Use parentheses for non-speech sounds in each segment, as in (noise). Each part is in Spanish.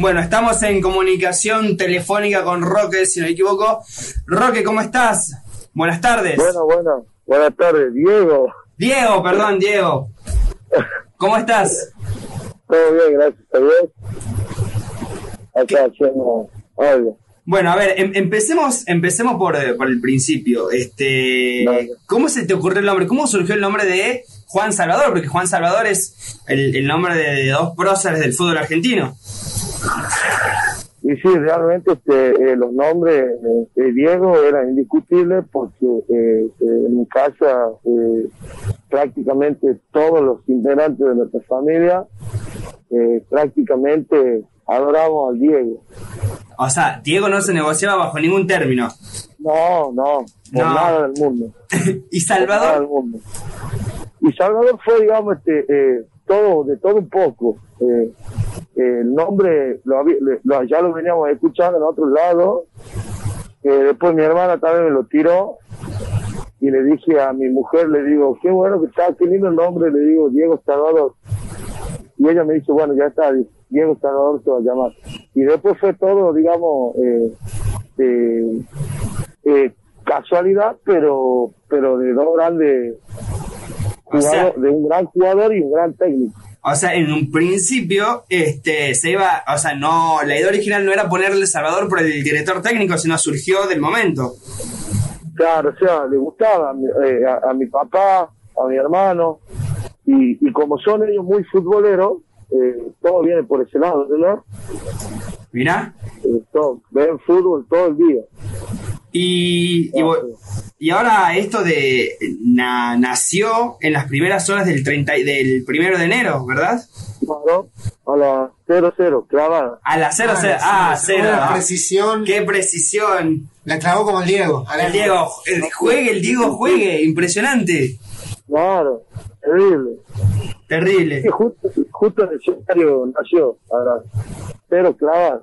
Bueno, estamos en comunicación telefónica con Roque, si no me equivoco. Roque, ¿cómo estás? Buenas tardes. Bueno, bueno, buenas tardes, Diego. Diego, perdón, Diego. ¿Cómo estás? Todo bien, gracias a Dios. Acá haciendo algo. Bueno, a ver, em- empecemos, empecemos por, eh, por el principio. Este. ¿Cómo se te ocurrió el nombre? ¿Cómo surgió el nombre de Juan Salvador? Porque Juan Salvador es el, el nombre de, de dos próceres del fútbol argentino. Y sí, realmente este, eh, los nombres eh, de Diego eran indiscutibles porque eh, en mi casa prácticamente todos los integrantes de nuestra familia prácticamente adoramos al Diego. O sea, Diego no se negociaba bajo ningún término. No, no, por No. nada del mundo. (laughs) ¿Y Por nada Salvador? del mundo. Y Salvador fue, digamos, este, todo, de todo un poco. Eh, eh, el nombre lo, lo- ya lo veníamos escuchando en otros lados. Eh, después mi hermana también me lo tiró y le dije a mi mujer, le digo, qué bueno que está, qué lindo el nombre, le digo, Diego Salvador. Y ella me dice, bueno, ya está, Diego Salvador se va. Y después fue todo, digamos, eh, eh, casualidad, pero pero de dos grandes Sea- de un gran jugador y un gran técnico. O sea, en un principio, este, se iba, o sea, no, la idea original no era ponerle Salvador por el director técnico, sino surgió del momento. Claro, o sea, le gustaba a mi, eh, a, a mi papá, a mi hermano, y, y como son ellos muy futboleros, eh, todo viene por ese lado, ¿no? Mirá. Eh, todo- ven fútbol todo el día. Y, y, y ahora esto de na- nació en las primeras horas del 30, y- del primero de enero, ¿verdad? Claro, a las 0-0, clavada. A las 0, Ah, 0, sí, ah, 0. una ah. precisión. Qué precisión. La clavó como el Diego. A El Diego, el juegue, el Diego juegue, impresionante. Claro, terrible. Terrible. Sí, justo, justo en el escenario nació, ahora, cero clavada.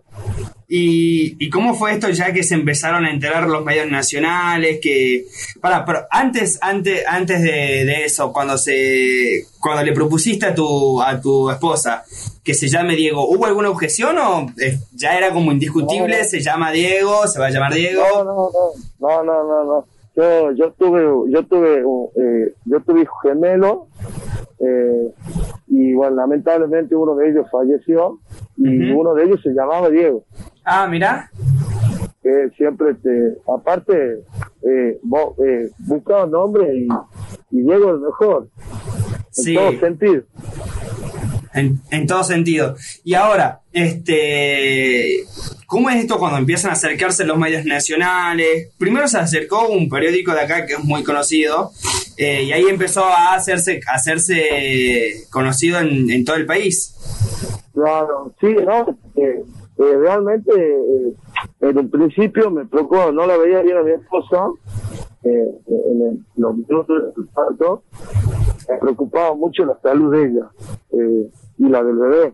¿Y, ¿Y cómo fue esto ya que se empezaron a enterar los medios nacionales? Que. Para, pero antes, antes, antes de, de eso, cuando se. cuando le propusiste a tu, a tu esposa que se llame Diego, ¿hubo alguna objeción o eh, ya era como indiscutible? No. Se llama Diego, se va a llamar Diego. No, no, no, no, no, no. Yo, yo tuve, yo tuve, eh, yo tuve hijos gemelos, eh, y bueno, lamentablemente uno de ellos falleció, y uno de ellos se llamaba Diego. Ah, mira. que siempre te, aparte, eh, vos, eh, buscaba nombre y, y Diego el mejor, en Sí. todo sentido. En, en todo sentido. Y ahora, este, ¿cómo es esto cuando empiezan a acercarse los medios nacionales? Primero se acercó un periódico de acá que es muy conocido, eh, y ahí empezó a hacerse, a hacerse conocido en, en todo el país. Claro, sí, no, eh, eh, realmente eh, en un principio me preocupó, no la veía bien a mi esposa, eh, en el- los minutos del parto, me preocupaba mucho la salud de ella y la del bebé.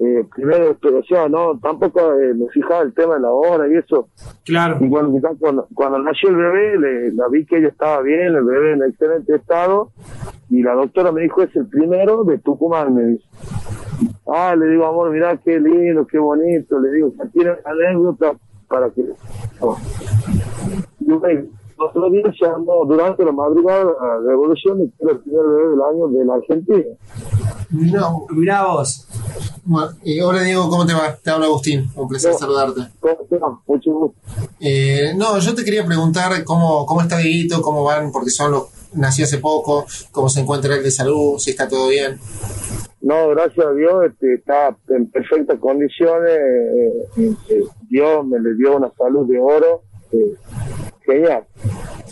Eh, primero, pero, o sea, no, tampoco eh, me fijaba el tema de la hora y eso. Claro. Y bueno, quizás cuando, cuando nació el bebé, le, la vi que ella estaba bien, el bebé en excelente estado, y la doctora me dijo, es el primero de Tucumán, me dice. Ah, le digo, amor, mirá qué lindo, qué bonito, le digo, tiene anécdota para que... Oh. Y bueno, otro día se armó durante la madrugada la revolución el primer bebé del año de la Argentina. No. Mirá vos. Bueno, y hola Diego, ¿cómo te va? Te habla Agustín, un placer No. saludarte. ¿Cómo estás? Mucho gusto. Eh, no, yo te quería preguntar cómo, cómo está Dieguito, cómo van, porque son los nació hace poco, cómo se encuentra él de salud, si está todo bien. No, gracias a Dios este, está en perfectas condiciones. eh, eh, eh, Dios me le dio una salud de oro. eh, genial.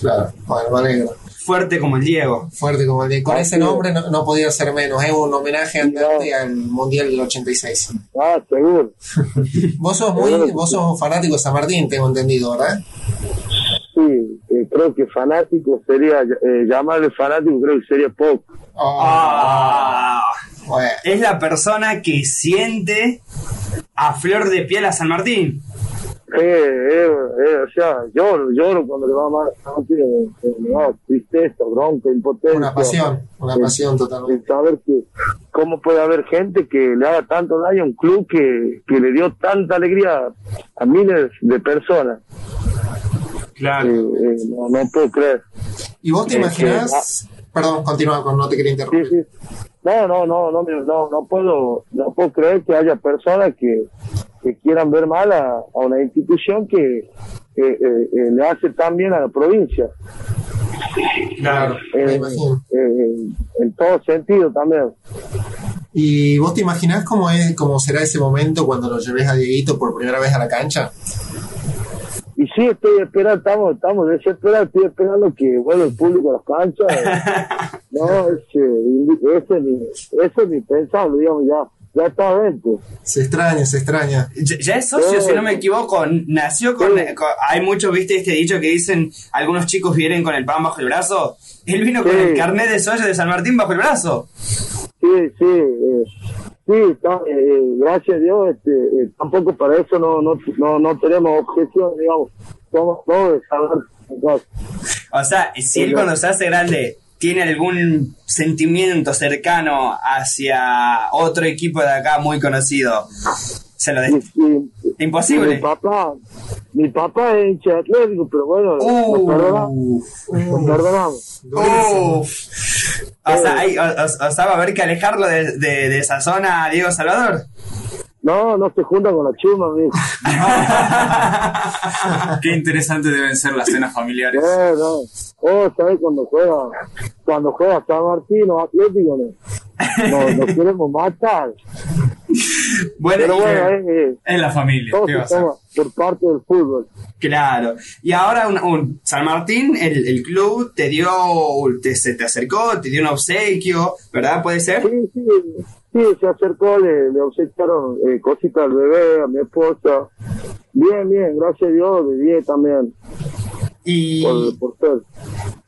Claro, bueno, me alegro. Fuerte como el Diego. Fuerte como el Diego. Con Ah, ese nombre no, no podía ser menos, es un homenaje No. al Mundial del 86. Ah, seguro. (laughs) Vos sos muy, vos sos fanático de San Martín, tengo entendido, ¿verdad? Sí, eh, creo que fanático sería, eh, llamarle fanático creo que sería poco. Ah. Bueno, Es la persona que siente a flor de piel a San Martín. Eh, eh, eh, o sea, lloro, lloro cuando le va mal, no tiene, eh, no, tristeza, bronca, impotencia. Una pasión, una Eh, pasión totalmente. saber que cómo puede haber gente que le haga tanto daño a un club que, que le dio tanta alegría a miles de personas. Claro. Eh, eh, no, no puedo creer. ¿Y vos te imaginás? Perdón, continúa, con- no te quería Sí, interrumpir. sí. No, no, no, no, no, no puedo, no puedo creer que haya personas que, que quieran ver mal a, a una institución que eh, eh, eh, le hace tan bien a la provincia. Claro. Eh, eh, en todo sentido también. ¿Y vos te imaginás cómo, es, cómo será ese momento cuando lo lleves a Dieguito por primera vez a la cancha? Y sí, estoy esperando, estamos, estamos desesperados, estoy esperando que vuelva el público a las canchas. (laughs) no, ese, ese, ni, ese ni pensarlo, digamos, ya, ya está adentro. Se extraña, se extraña. Ya, ya es socio, si no me equivoco. Nació con, Sí. con- Hay muchos, viste, este dicho que dicen: algunos chicos vienen con el pan bajo el brazo. Él vino con el carnet de socio de San Martín bajo el brazo. Sí, sí, eh, sí, está, eh, gracias a Dios, este, eh, tampoco para eso no, no, no, no tenemos objeción, digamos, somos todos de. O sea, si él cuando se hace grande tiene algún sentimiento cercano hacia otro equipo de acá muy conocido, se lo Mi Imposible. papá, mi papá es hincha de atlético, pero bueno, nos perdonamos, Uh, nos perdonamos. uh. O sea, hay- o, o- o sea, va a haber que alejarlo de, de- de esa zona, Diego Salvador. No, no se junta con la chuma. (laughs) Qué interesante deben ser las cenas familiares. No. Oh, ¿sabes cuando juega, cuando juega San Martín o Atlético? No, nos, (laughs) nos queremos matar. Bueno, Pero bueno, eh, eh, Es la familia. por parte del fútbol. Claro. Y ahora un, un- San Martín, el, el club te dio, te, se te acercó, te dio un obsequio, ¿verdad? ¿Puede ser? Sí, sí, sí, se acercó, le, le obsequiaron eh, cositas al bebé, a mi esposa. Bien, bien, gracias a Dios, 10 también, Y, por, por ser.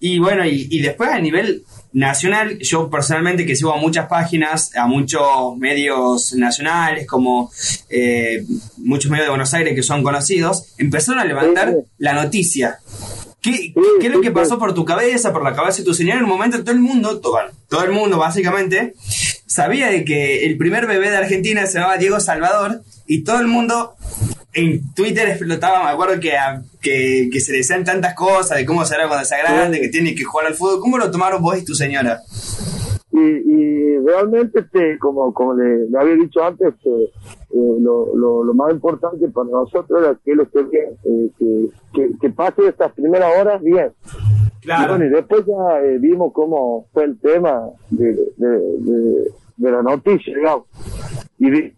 y bueno, y, y después a nivel nacional, yo personalmente que sigo a muchas páginas, a muchos medios nacionales, como eh, muchos medios de Buenos Aires que son conocidos, empezaron a levantar Sí, sí. la noticia. ¿Qué, Sí, qué es lo que pasó por tu cabeza, por la cabeza de tu señor? En un momento todo el mundo, todo, todo el mundo básicamente, sabía de que el primer bebé de Argentina se llamaba Diego Salvador y todo el mundo en Twitter explotaba, me acuerdo que, a- que, que se le decían tantas cosas de cómo será cuando sea grande, que tiene que jugar al fútbol. ¿Cómo lo tomaron vos y tu señora? Y, y realmente, este, como, como le, le había dicho antes, este, eh, lo, lo, lo más importante para nosotros era que él esté bien, eh, que, que, que pase estas primeras horas bien. Y bueno, y después ya eh, vimos cómo fue el tema de, de, de, de la noticia, digamos. Y, vi-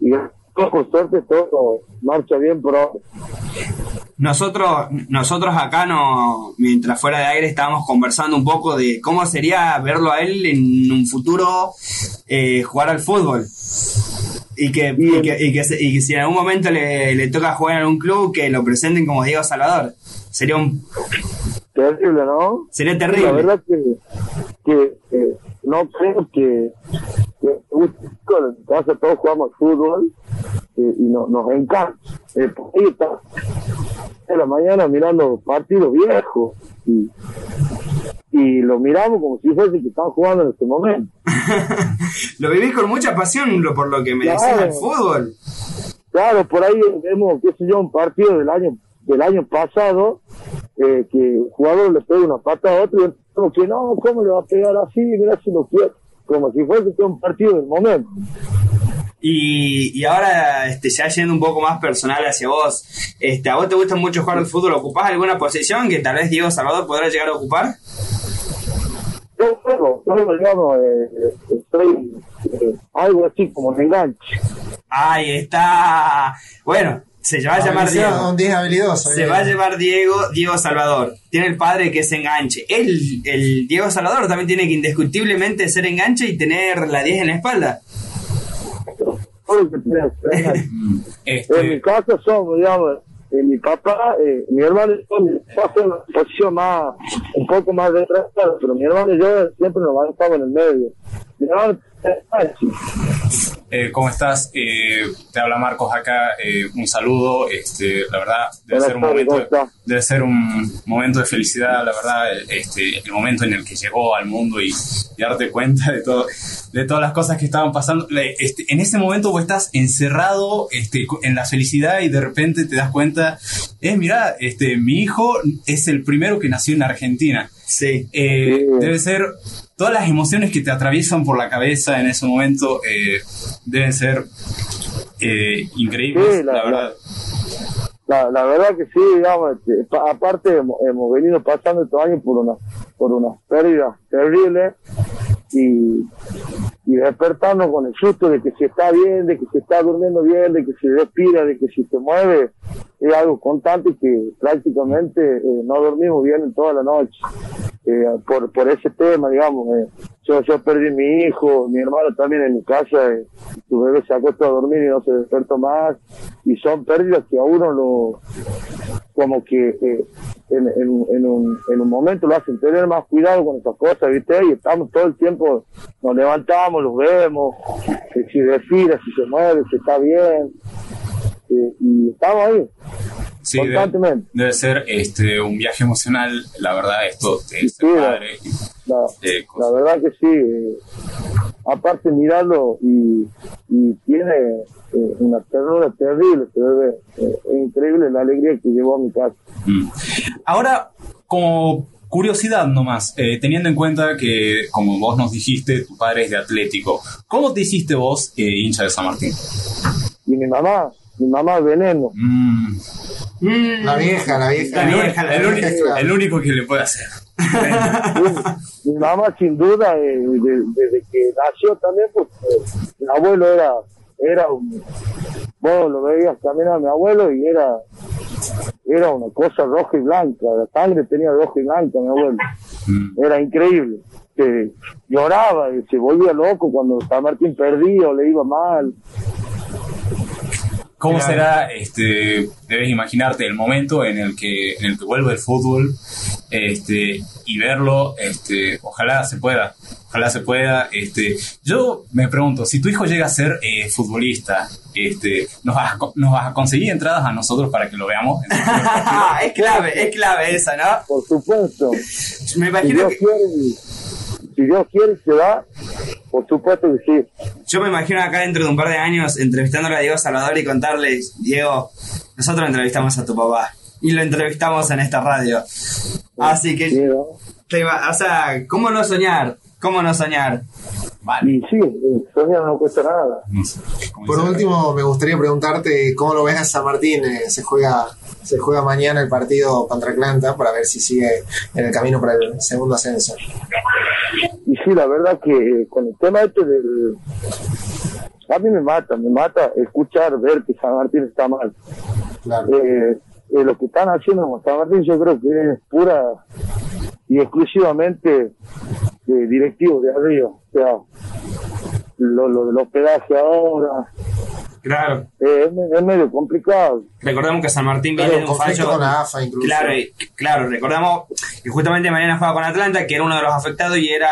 y, por suerte todo marcha bien por ahora. Nosotros, nosotros acá no, mientras fuera de aire estábamos conversando un poco de cómo sería verlo a él en un futuro eh, jugar al fútbol. Y que, y que, y que se- y que si en algún momento le, le toca jugar en un club, que lo presenten como Diego Salvador. Sería un Terrible, ¿no? sería La terrible. verdad que, que eh, no creo que, que en casa todos jugamos fútbol y no, nos encanta. Eh, de la mañana mirando partidos viejos y, y lo miramos como si fuese que estaban jugando en este momento. (laughs) Lo vivís con mucha pasión lo- por lo que me decís Claro. del fútbol. Claro, por ahí vemos, qué sé yo, un partido del año del año pasado eh, que el jugador le pega una pata a otro y como que no, ¿cómo le va a pegar así? Mira si lo quiere. Como si fuese un partido del momento. Y, y ahora, este, ya yendo un poco más personal hacia vos, este, ¿a vos te gusta mucho jugar al fútbol? ¿Ocupás alguna posición que tal vez Diego Salvador podrá llegar a ocupar? Yo juego, yo digamos, eh, estoy eh, algo así como un enganche. Ahí está. Bueno, se va a llamar Diego. Un 10 habilidoso. Se eh. va a llamar Diego, Diego Salvador. Tiene el padre que es enganche. El, el Diego Salvador también tiene que indiscutiblemente ser enganche y tener la 10 en la espalda. Ser. (laughs) En mi Este, casa somos, digamos, eh, mi papá, eh, mi hermano y yo, mi papá fue en una posición más, un poco más retrasada, pero mi hermano y yo siempre nos manejamos en el medio. Mi hermano es enganche. Eh, ¿Cómo estás? Eh, te habla Marcos acá. eh, un saludo. Este, la verdad, debe ser, un momento, debe ser un momento de felicidad, la verdad. Este, el momento en el que llegó al mundo y, y darte cuenta de, todo, de todas las cosas que estaban pasando. Este, en ese momento vos estás encerrado este, en la felicidad y de repente te das cuenta, eh, mira, este, mi hijo es el primero que nació en Argentina. Sí. Eh, Sí. Debe ser todas las emociones que te atraviesan por la cabeza en ese momento eh, deben ser eh, increíbles, Sí, la- la, verdad. La, la verdad que sí, digamos, este, pa- aparte hemos, hemos venido pasando estos años por una, por unas pérdidas terribles y, y despertarnos con el susto de que se está bien, de que se está durmiendo bien, de que se respira, de que si se mueve, es algo constante que prácticamente eh, no dormimos bien en toda la noche. Eh, por, por ese tema, digamos, eh, yo, yo perdí mi hijo, mi hermano también en mi casa, eh, su bebé se acostó a dormir y no se despertó más, y son pérdidas que a uno lo, como que eh, en, en, en, un, en un momento lo hacen tener más cuidado con esas cosas, ¿viste? Y estamos todo el tiempo, nos levantamos, los vemos, eh, si respira, si se mueve, si está bien, eh, y estamos ahí, Sí, constantemente. debe ser este, un viaje emocional, la verdad, esto Sí, padre. La, eh, la verdad que sí. Aparte mirarlo y, y tiene eh, una ternura terrible, se eh, es increíble la alegría que llevó a mi casa. Mm. Ahora, como curiosidad nomás, eh, teniendo en cuenta que, como vos nos dijiste, tu padre es de Atlético, ¿cómo te hiciste vos eh, hincha de San Martín? Y mi mamá, mi mamá es veneno. Mm. Mm. La vieja, la vieja. La vieja, la el, vieja, único, el único que le puede hacer. mi mamá sin duda, eh, de- desde que nació también, pues eh, mi abuelo era, era un, vos lo veías también a mi abuelo y era, era una cosa roja y blanca, la sangre tenía roja y blanca mi abuelo. Mm. era increíble. Que lloraba y se volvía loco cuando San Martín perdía o le iba mal. ¿Cómo Claro. será, este, debes imaginarte el momento en el que, en el que vuelve el fútbol, este, y verlo, este, ojalá se pueda, ojalá se pueda, este, yo me pregunto, si tu hijo llega a ser eh, futbolista, este, ¿nos vas, a, ¿nos vas a conseguir entradas a nosotros para que lo veamos? (laughs) es clave, es clave esa, ¿no? Por supuesto. Me imagino que, si Dios quiere y se da, por supuesto que sí. yo me imagino acá dentro de un par de años entrevistándole a Diego Salvador y contarle, Diego, nosotros entrevistamos a tu papá y lo entrevistamos en esta radio. Así Sí, que, ¿no? te iba- o sea, ¿cómo no soñar? ¿Cómo no soñar? Vale. Y sí, soñar no cuesta nada. ¿cómo Por último, me gustaría preguntarte cómo lo ves a San Martín. Eh, se juega se juega mañana el partido contra Atlanta para ver si sigue en el camino para el segundo ascenso. Sí, la verdad que eh, con el tema este del... A mí me mata, me mata escuchar, ver que San Martín está mal. Claro. eh, eh, lo que están haciendo con San Martín yo creo que es pura y exclusivamente de directivos de arriba. O sea, lo, lo del hospedaje ahora Claro. eh, es, me- es medio complicado. Recordemos que San Martín viene de un fallo. con la AFA incluso. Claro, claro, recordamos que justamente mañana juega con Atlanta, que era uno de los afectados y era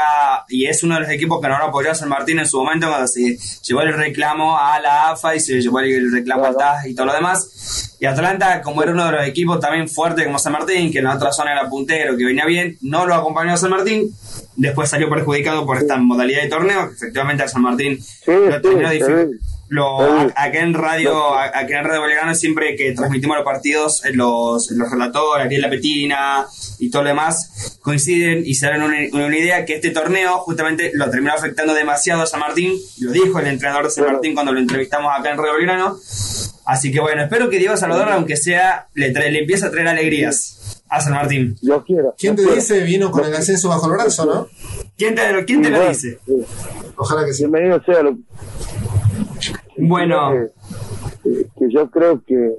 y es uno de los equipos que no lo apoyó a San Martín en su momento cuando se llevó el reclamo a la AFA y se llevó el reclamo al Claro. TAS y todo lo demás. Y Atlanta, como era uno de los equipos también fuertes como San Martín, que en la otra zona era puntero, que venía bien, no lo acompañó a San Martín. Después salió perjudicado por esta modalidad de torneo, que efectivamente a San Martín Sí, lo sí, terminó sí. dific- lo, Sí. a- acá en radio, a- acá en Radio Belgrano siempre que transmitimos los partidos, eh, los, los relatores, Ariel La Petina y todo lo demás, coinciden y se dan una, una idea que este torneo justamente lo terminó afectando demasiado a San Martín, lo dijo el entrenador de San. Martín cuando lo entrevistamos acá en Radio Belgrano. Así que bueno, espero que Diego Salvador, aunque sea, le, trae- le empiece a traer alegrías a San Martín. Yo quiero. ¿Quién te dice vino con el ascenso bajo el brazo, no? ¿Quién te, lo- quién te lo dice? Ojalá que sí. Bienvenido sea lo Bueno. que, que- yo creo que,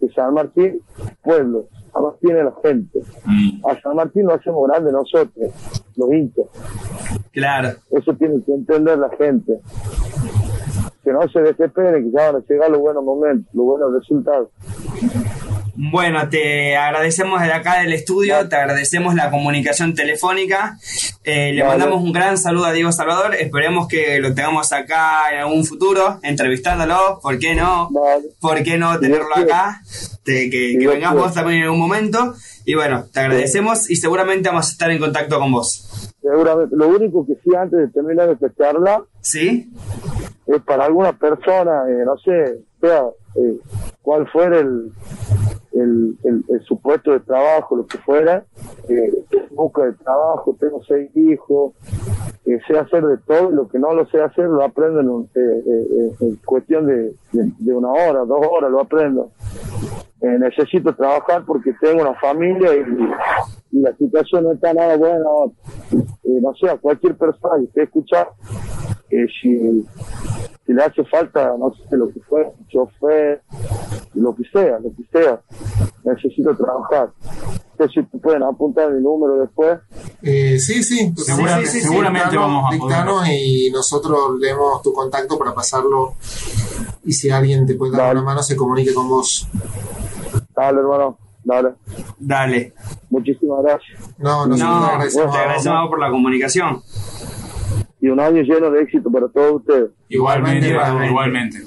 que San Martín, pueblo, San Martín es la gente. Mm. A San Martín lo hacemos grande nosotros, los hinchas. Claro. Eso tiene que entender la gente. Que no se desespere, que ya van a llegar los buenos momentos, los buenos resultados. Bueno, te agradecemos desde acá del estudio, te agradecemos la comunicación telefónica, eh, le Vale. mandamos un gran saludo a Diego Salvador, esperemos que lo tengamos acá en algún futuro, entrevistándolo, ¿por qué no? Vale. ¿Por qué no tenerlo acá? Te- que, que vengas vos también en algún momento. Y bueno, te agradecemos y seguramente vamos a estar en contacto con vos. Seguramente. Lo único que sí, antes de terminar esta charla, ¿Sí? es para alguna persona, eh, no sé, sea eh, cuál fuera el, el, el, el su puesto de trabajo, lo que fuera, eh, busca de trabajo, tengo seis hijos, eh, sé hacer de todo, lo que no lo sé hacer lo aprendo en, un- eh, eh, cuestión de, de, una hora, dos horas lo aprendo. Necesito trabajar porque tengo una familia y, la situación no está nada buena. No sé, a cualquier persona que esté escuchando, si, si le hace falta, no sé, lo que fue, chofer, lo que sea, lo que sea, necesito trabajar. No sé si te pueden apuntar mi número después. Eh, sí, sí, Segura- sí, sí, seguramente Dictanos- vamos a dictanos y nosotros leemos tu contacto para pasarlo y si alguien te puede dar Dale. una mano se comunique con vos. Dale, hermano, dale. Dale. Muchísimas gracias. No, nosotros No, te te agradecemos. agradecemos por la comunicación. Y un año lleno de éxito para todos ustedes. Igualmente, Igualmente, igualmente.